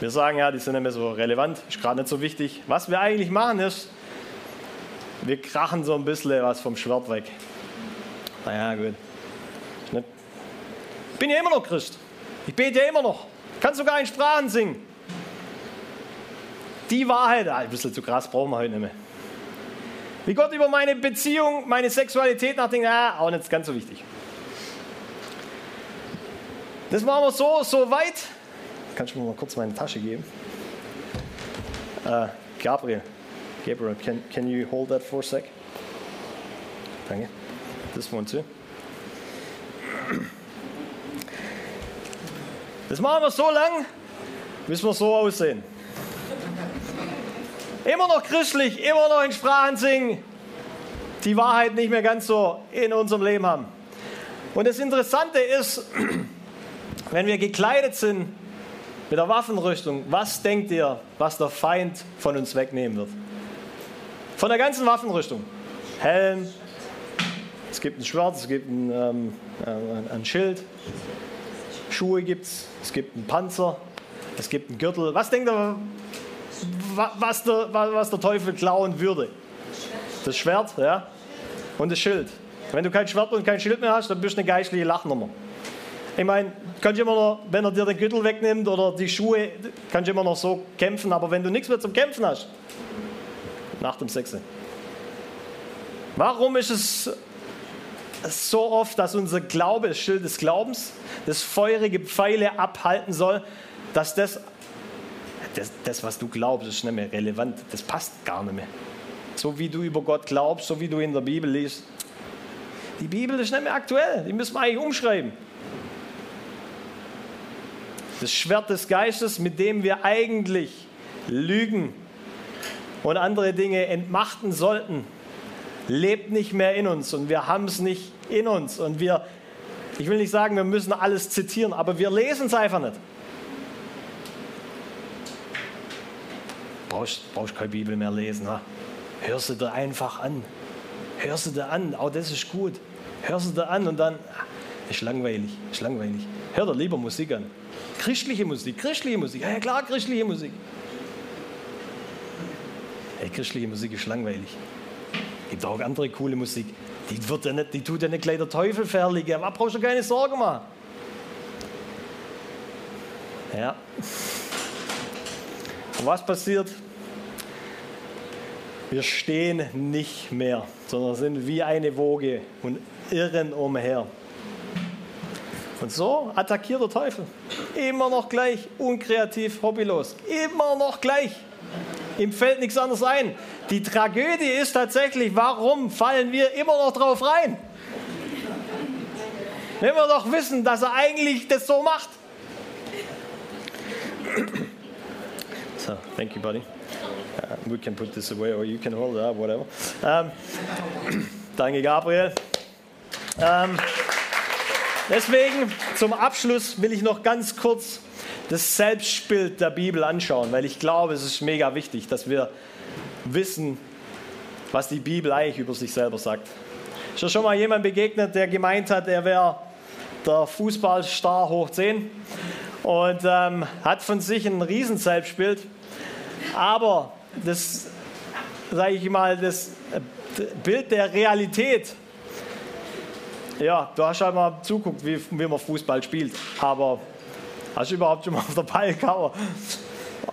Wir sagen, ja, die sind nicht mehr so relevant, ist gerade nicht so wichtig. Was wir eigentlich machen ist, wir krachen so ein bisschen was vom Schwert weg. Naja, gut. Ich bin ja immer noch Christ. Ich bete ja immer noch. Ich kann sogar in Sprachen singen. Die Wahrheit, ah, ein bisschen zu krass brauchen wir heute nicht mehr. Wie Gott über meine Beziehung, meine Sexualität nachdenkt, ah, auch nicht ganz so wichtig. Das machen wir so, so weit. Kannst du mir mal kurz meine Tasche geben? Uh, Gabriel, Gabriel, can, can you hold that for a sec? Danke. Das one too. Das machen wir so lang, bis wir so aussehen. Immer noch christlich, immer noch in Sprachen singen, die Wahrheit nicht mehr ganz so in unserem Leben haben. Und das Interessante ist, wenn wir gekleidet sind mit der Waffenrüstung, was denkt ihr, was der Feind von uns wegnehmen wird? Von der ganzen Waffenrüstung. Helm, es gibt ein Schwert, es gibt ein, ähm, äh, ein Schild, Schuhe gibt es, es gibt einen Panzer, es gibt einen Gürtel. Was denkt ihr, was der, was der Teufel klauen würde. Das Schwert ja, und das Schild. Wenn du kein Schwert und kein Schild mehr hast, dann bist du eine geistliche Lachnummer. Ich meine, kannst immer noch, wenn er dir den Gürtel wegnimmt oder die Schuhe, kannst du immer noch so kämpfen. Aber wenn du nichts mehr zum Kämpfen hast, nach dem Sechse. Warum ist es so oft, dass unser Glaube, das Schild des Glaubens, das feurige Pfeile abhalten soll, dass das das, das, was du glaubst, ist nicht mehr relevant. Das passt gar nicht mehr. So wie du über Gott glaubst, so wie du in der Bibel liest. Die Bibel ist nicht mehr aktuell. Die müssen wir eigentlich umschreiben. Das Schwert des Geistes, mit dem wir eigentlich lügen und andere Dinge entmachten sollten, lebt nicht mehr in uns und wir haben es nicht in uns. Und wir, ich will nicht sagen, wir müssen alles zitieren, aber wir lesen es einfach nicht. brauchst, brauchst keine Bibel mehr lesen. Ha? Hör sie dir einfach an. Hör sie dir an, auch das ist gut. Hör sie dir an und dann, ist langweilig, ist langweilig. Hör dir lieber Musik an. Christliche Musik, christliche Musik. Ja, klar, christliche Musik. Hey, christliche Musik ist langweilig. Gibt auch andere coole Musik. Die, wird ja nicht, die tut ja nicht gleich der Teufel verherrlichen. Aber brauchst du keine Sorgen machen. Ja. Und was passiert? Wir stehen nicht mehr, sondern sind wie eine Woge und irren umher. Und so attackiert der Teufel. Immer noch gleich, unkreativ, hobbylos. Immer noch gleich. Ihm fällt nichts anderes ein. Die Tragödie ist tatsächlich, warum fallen wir immer noch drauf rein? Wenn wir doch wissen, dass er eigentlich das so macht. So, thank you, buddy. Uh, we can put this away or you can hold it up, whatever. Um, danke, Gabriel. Um, deswegen zum Abschluss will ich noch ganz kurz das Selbstbild der Bibel anschauen, weil ich glaube, es ist mega wichtig, dass wir wissen, was die Bibel eigentlich über sich selber sagt. Ist dir schon mal jemand begegnet, der gemeint hat, er wäre der Fußballstar hoch 10 und ähm, hat von sich ein Riesen-Selbstbild Aber das, sage ich mal, das Bild der Realität, ja, du hast halt mal zuguckt, wie, wie man Fußball spielt. Aber hast du überhaupt schon mal auf der Ball gehauen?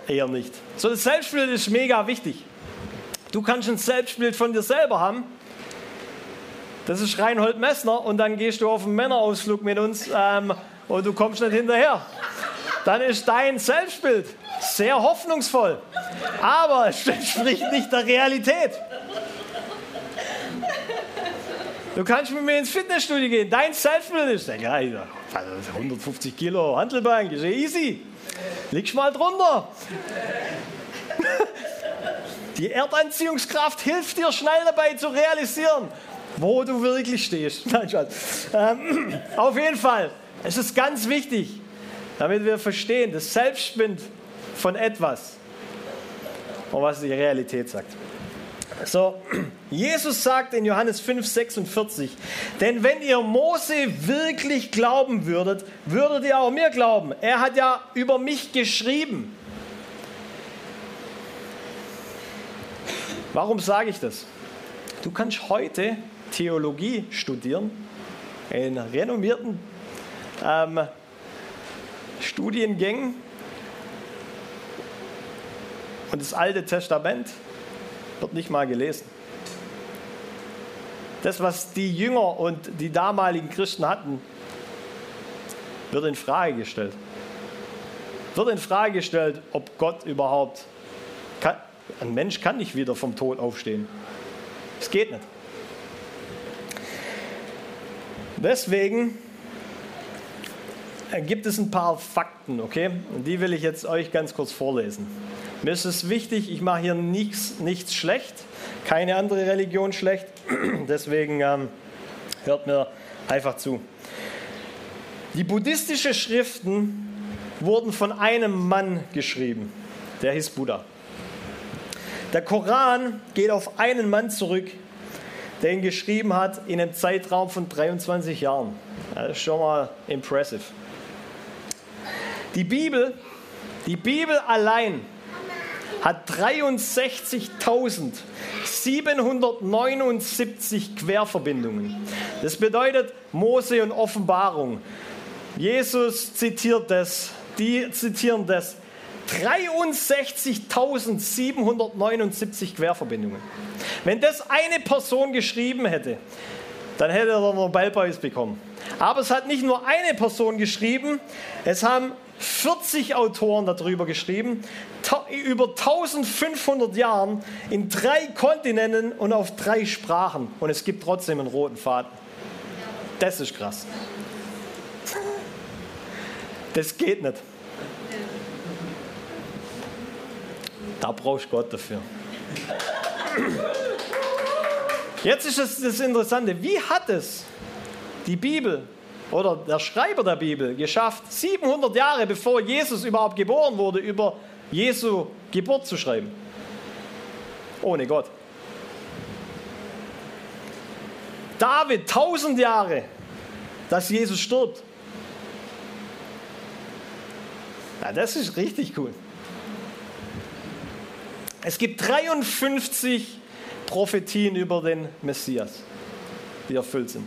Eher nicht. So, das Selbstbild ist mega wichtig. Du kannst ein Selbstbild von dir selber haben. Das ist Reinhold Messner und dann gehst du auf einen Männerausflug mit uns ähm, und du kommst nicht hinterher. Dann ist dein Selbstbild sehr hoffnungsvoll, aber es entspricht nicht der Realität. Du kannst mit mir ins Fitnessstudio gehen, dein Selbstbild ist, ja, 150 Kilo Handelbank, ist easy. Liegst mal drunter. Die Erdanziehungskraft hilft dir schnell dabei zu realisieren, wo du wirklich stehst. Nein, ähm, auf jeden Fall, es ist ganz wichtig, damit wir verstehen, das Selbstbild von etwas und was die Realität sagt. So, Jesus sagt in Johannes 5, 46, denn wenn ihr Mose wirklich glauben würdet, würdet ihr auch mir glauben. Er hat ja über mich geschrieben. Warum sage ich das? Du kannst heute Theologie studieren in renommierten ähm, Studiengängen und das Alte Testament wird nicht mal gelesen. Das, was die Jünger und die damaligen Christen hatten, wird in Frage gestellt. Wird in Frage gestellt, ob Gott überhaupt kann. Ein Mensch kann nicht wieder vom Tod aufstehen. Es geht nicht. Deswegen gibt es ein paar Fakten, okay? Und die will ich jetzt euch ganz kurz vorlesen. Mir ist es wichtig, ich mache hier nichts, nichts schlecht, keine andere Religion schlecht. Deswegen ähm, hört mir einfach zu. Die buddhistischen Schriften wurden von einem Mann geschrieben, der hieß Buddha. Der Koran geht auf einen Mann zurück, der ihn geschrieben hat in einem Zeitraum von 23 Jahren. Das ist schon mal impressive. Die Bibel, die Bibel allein hat 63.779 Querverbindungen. Das bedeutet Mose und Offenbarung. Jesus zitiert das, die zitieren das. 63.779 Querverbindungen. Wenn das eine Person geschrieben hätte, dann hätte er den Nobelpreis bekommen. Aber es hat nicht nur eine Person geschrieben, es haben 40 Autoren darüber geschrieben, über 1500 Jahren in drei Kontinenten und auf drei Sprachen. Und es gibt trotzdem einen roten Faden. Das ist krass. Das geht nicht. Da brauchst Gott dafür. Jetzt ist das, das Interessante. Wie hat es die Bibel oder der Schreiber der Bibel geschafft, 700 Jahre bevor Jesus überhaupt geboren wurde, über Jesu Geburt zu schreiben. Ohne Gott. David, 1000 Jahre, dass Jesus stirbt. Ja, das ist richtig cool. Es gibt 53 Prophetien über den Messias, die erfüllt sind.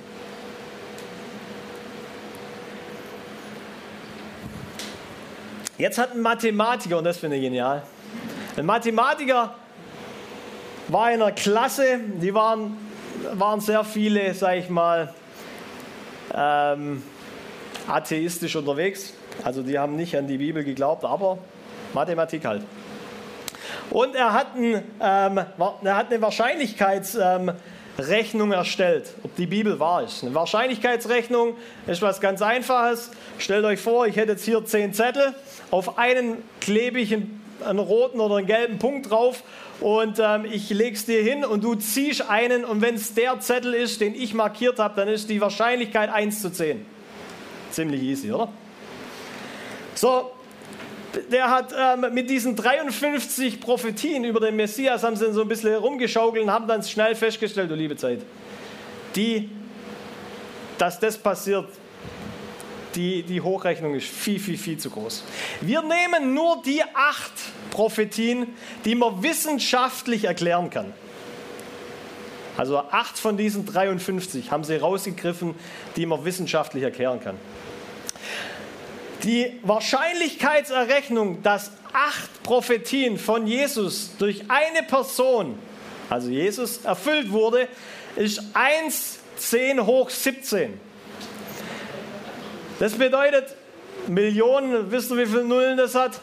Jetzt hat ein Mathematiker, und das finde ich genial, ein Mathematiker war in einer Klasse, die waren, waren sehr viele, sage ich mal, ähm, atheistisch unterwegs. Also die haben nicht an die Bibel geglaubt, aber Mathematik halt. Und er hat, ein, ähm, er hat eine Wahrscheinlichkeitsrechnung ähm, erstellt, ob die Bibel wahr ist. Eine Wahrscheinlichkeitsrechnung ist was ganz Einfaches. Stellt euch vor, ich hätte jetzt hier zehn Zettel auf einen klebe ich einen, einen roten oder einen gelben Punkt drauf und ähm, ich lege es dir hin und du ziehst einen und wenn es der Zettel ist, den ich markiert habe, dann ist die Wahrscheinlichkeit 1 zu 10. Ziemlich easy, oder? So, der hat ähm, mit diesen 53 Prophetien über den Messias haben sie so ein bisschen herumgeschaukelt und haben dann schnell festgestellt, du liebe Zeit, die, dass das passiert, die, die Hochrechnung ist viel, viel, viel zu groß. Wir nehmen nur die acht Prophetien, die man wissenschaftlich erklären kann. Also acht von diesen 53 haben sie rausgegriffen, die man wissenschaftlich erklären kann. Die Wahrscheinlichkeitserrechnung, dass acht Prophetien von Jesus durch eine Person, also Jesus, erfüllt wurde, ist 1, 10 hoch 17. Das bedeutet, Millionen, wisst ihr, wie viele Nullen das hat?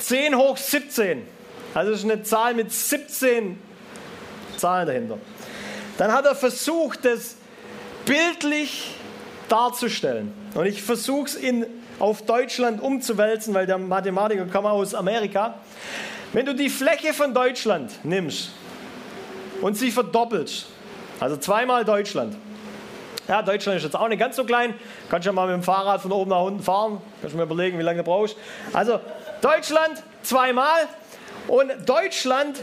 10 hoch 17. Also ist eine Zahl mit 17 Zahlen dahinter. Dann hat er versucht, das bildlich darzustellen. Und ich versuche es auf Deutschland umzuwälzen, weil der Mathematiker kam aus Amerika. Wenn du die Fläche von Deutschland nimmst und sie verdoppelst, also zweimal Deutschland. Ja, Deutschland ist jetzt auch nicht ganz so klein. Kannst ja mal mit dem Fahrrad von oben nach unten fahren. Kannst du mir überlegen, wie lange du brauchst. Also Deutschland zweimal und Deutschland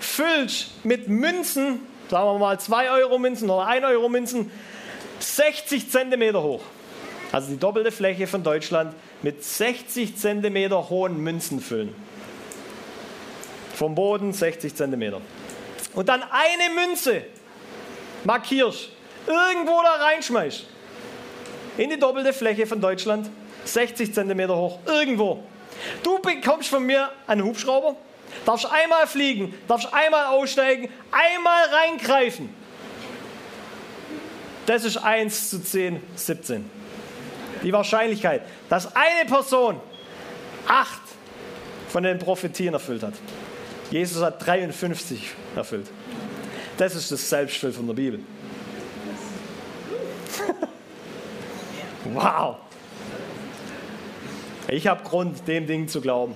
füllt mit Münzen sagen wir mal 2 Euro Münzen oder 1 Euro Münzen, 60 Zentimeter hoch. Also die doppelte Fläche von Deutschland mit 60 Zentimeter hohen Münzen füllen. Vom Boden 60 Zentimeter. Und dann eine Münze markierst, irgendwo da reinschmeißt. In die doppelte Fläche von Deutschland, 60 Zentimeter hoch, irgendwo. Du bekommst von mir einen Hubschrauber, darfst einmal fliegen, darfst einmal aussteigen, einmal reingreifen. Das ist 1 zu 10, 17. Die Wahrscheinlichkeit, dass eine Person acht von den Prophetien erfüllt hat. Jesus hat 53 erfüllt. Das ist das Selbstbild von der Bibel. wow. Ich habe Grund, dem Ding zu glauben.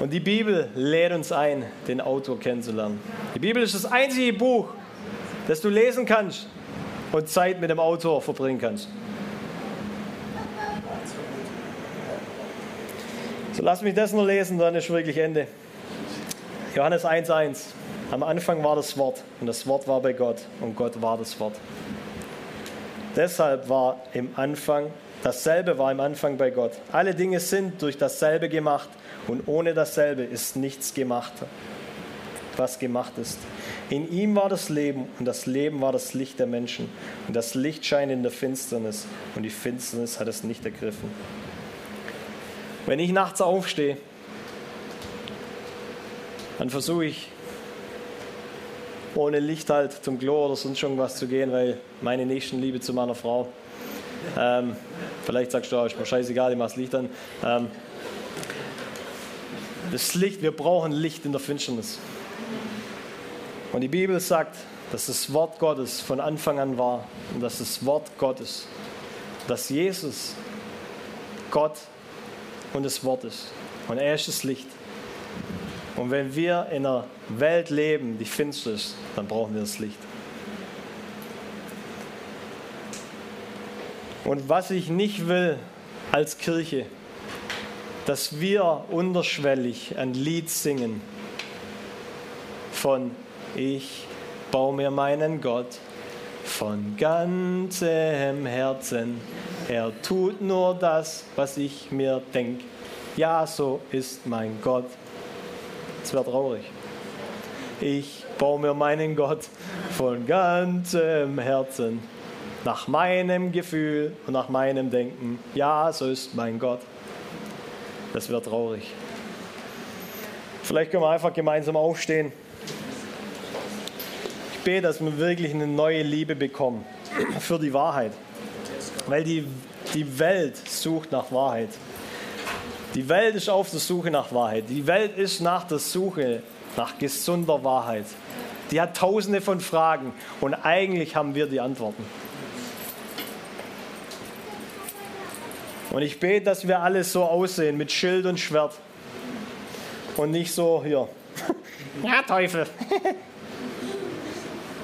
Und die Bibel lädt uns ein, den Autor kennenzulernen. Die Bibel ist das einzige Buch, das du lesen kannst und Zeit mit dem Autor verbringen kannst. So lass mich das nur lesen, dann ist wirklich Ende. Johannes 1,1. Am Anfang war das Wort und das Wort war bei Gott und Gott war das Wort. Deshalb war im Anfang, dasselbe war im Anfang bei Gott. Alle Dinge sind durch dasselbe gemacht und ohne dasselbe ist nichts gemacht, was gemacht ist. In ihm war das Leben und das Leben war das Licht der Menschen. Und das Licht scheint in der Finsternis und die Finsternis hat es nicht ergriffen. Wenn ich nachts aufstehe, dann versuche ich ohne Licht halt zum Klo oder sonst irgendwas zu gehen, weil meine Nächstenliebe zu meiner Frau. Ähm, vielleicht sagst du, oh, ist mir scheißegal, ich mach das Licht an. Ähm, das Licht, wir brauchen Licht in der Finsternis. Und die Bibel sagt, dass das Wort Gottes von Anfang an war und dass das Wort Gottes, dass Jesus Gott und das Wort ist. Und er ist das Licht. Und wenn wir in einer Welt leben, die finster ist, dann brauchen wir das Licht. Und was ich nicht will als Kirche, dass wir unterschwellig ein Lied singen von Ich baue mir meinen Gott von ganzem Herzen. Er tut nur das, was ich mir denke. Ja, so ist mein Gott. Das wäre traurig. Ich baue mir meinen Gott von ganzem Herzen, nach meinem Gefühl und nach meinem Denken. Ja, so ist mein Gott. Das wäre traurig. Vielleicht können wir einfach gemeinsam aufstehen. Ich bete, dass wir wirklich eine neue Liebe bekommen für die Wahrheit. Weil die, die Welt sucht nach Wahrheit. Die Welt ist auf der Suche nach Wahrheit. Die Welt ist nach der Suche nach gesunder Wahrheit. Die hat tausende von Fragen und eigentlich haben wir die Antworten. Und ich bete, dass wir alle so aussehen mit Schild und Schwert. Und nicht so hier. Ja, Teufel.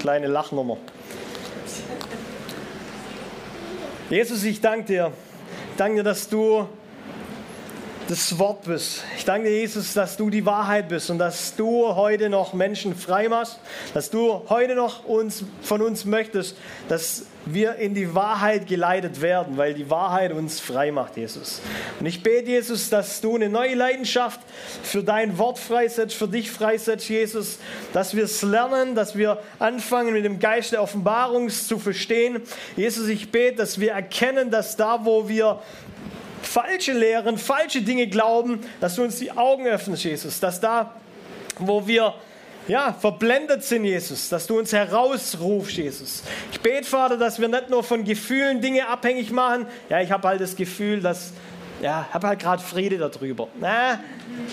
Kleine Lachnummer. Jesus, ich danke dir. Ich danke dir, dass du das Wort bist. Ich danke dir, Jesus, dass du die Wahrheit bist und dass du heute noch Menschen frei machst, dass du heute noch uns, von uns möchtest, dass wir in die Wahrheit geleitet werden, weil die Wahrheit uns frei macht, Jesus. Und ich bete, Jesus, dass du eine neue Leidenschaft für dein Wort freisetzt, für dich freisetzt, Jesus, dass wir es lernen, dass wir anfangen, mit dem Geist der Offenbarung zu verstehen. Jesus, ich bete, dass wir erkennen, dass da, wo wir falsche Lehren, falsche Dinge glauben, dass du uns die Augen öffnest, Jesus, dass da, wo wir ja, verblendet sind, Jesus, dass du uns herausrufst, Jesus. Ich bete, Vater, dass wir nicht nur von Gefühlen Dinge abhängig machen. Ja, ich habe halt das Gefühl, dass, ja, habe halt gerade Friede darüber. Na,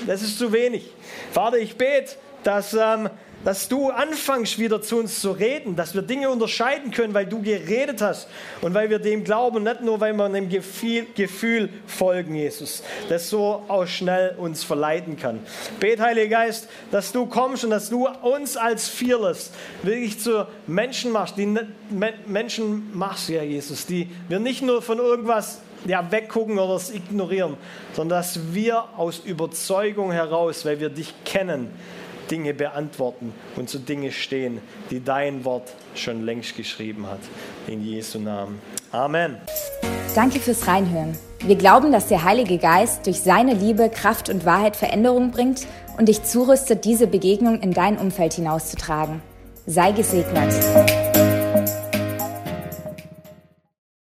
das ist zu wenig. Vater, ich bete, dass ähm, dass du anfängst wieder zu uns zu reden, dass wir Dinge unterscheiden können, weil du geredet hast und weil wir dem glauben, nicht nur, weil wir einem Gefühl, Gefühl folgen, Jesus, das so auch schnell uns verleiten kann. Bet, Heiliger Geist, dass du kommst und dass du uns als Fearless wirklich zu Menschen machst, die Menschen machst, ja, Jesus, die wir nicht nur von irgendwas ja, weggucken oder es ignorieren, sondern dass wir aus Überzeugung heraus, weil wir dich kennen, Dinge beantworten und zu Dinge stehen, die dein Wort schon längst geschrieben hat. In Jesu Namen. Amen. Danke fürs Reinhören. Wir glauben, dass der Heilige Geist durch seine Liebe, Kraft und Wahrheit Veränderung bringt und dich zurüstet, diese Begegnung in dein Umfeld hinauszutragen. Sei gesegnet.